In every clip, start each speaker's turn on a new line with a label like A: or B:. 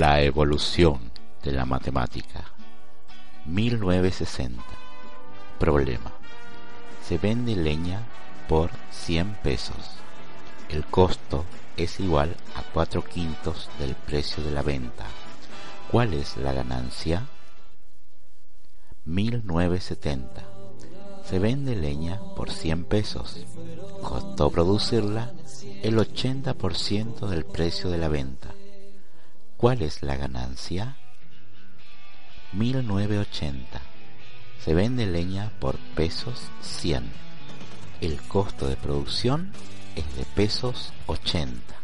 A: La evolución de la matemática. 1960. Problema. Se vende leña por 100 pesos. El costo es igual a 4 quintos del precio de la venta. ¿Cuál es la ganancia? 1970. Se vende leña por 100 pesos. Costó producirla el 80% del precio de la venta. ¿Cuál es la ganancia? 1980. Se vende leña por pesos 100. El costo de producción es de pesos 80.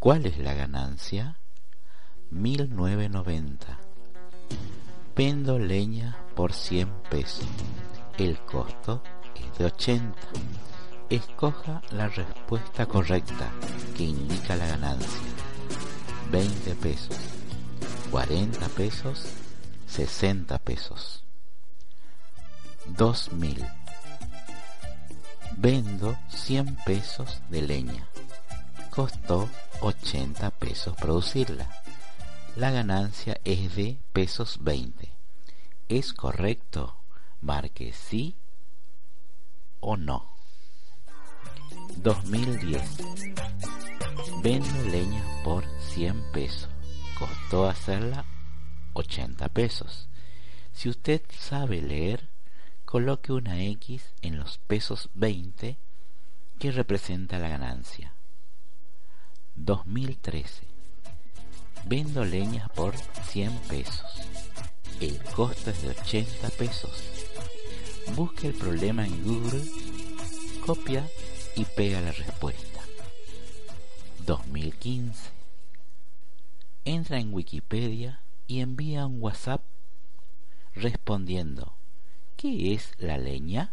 A: ¿Cuál es la ganancia? 1990. Vendo leña por 100 pesos. El costo es de 80. Escoja la respuesta correcta que indica la ganancia. 20 pesos, 40 pesos, 60 pesos. 2000. Vendo 100 pesos de leña. Costó 80 pesos producirla. La ganancia es de pesos 20. ¿Es correcto? Marque sí o no. 2010. Vendo leña por 100 pesos. Costó hacerla 80 pesos. Si usted sabe leer, coloque una X en los pesos 20 que representa la ganancia. 2013. Vendo leña por 100 pesos. El costo es de 80 pesos. Busque el problema en Google, copia y pega la respuesta. 2015. Entra en Wikipedia y envía un WhatsApp respondiendo ¿Qué es la leña?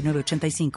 B: 85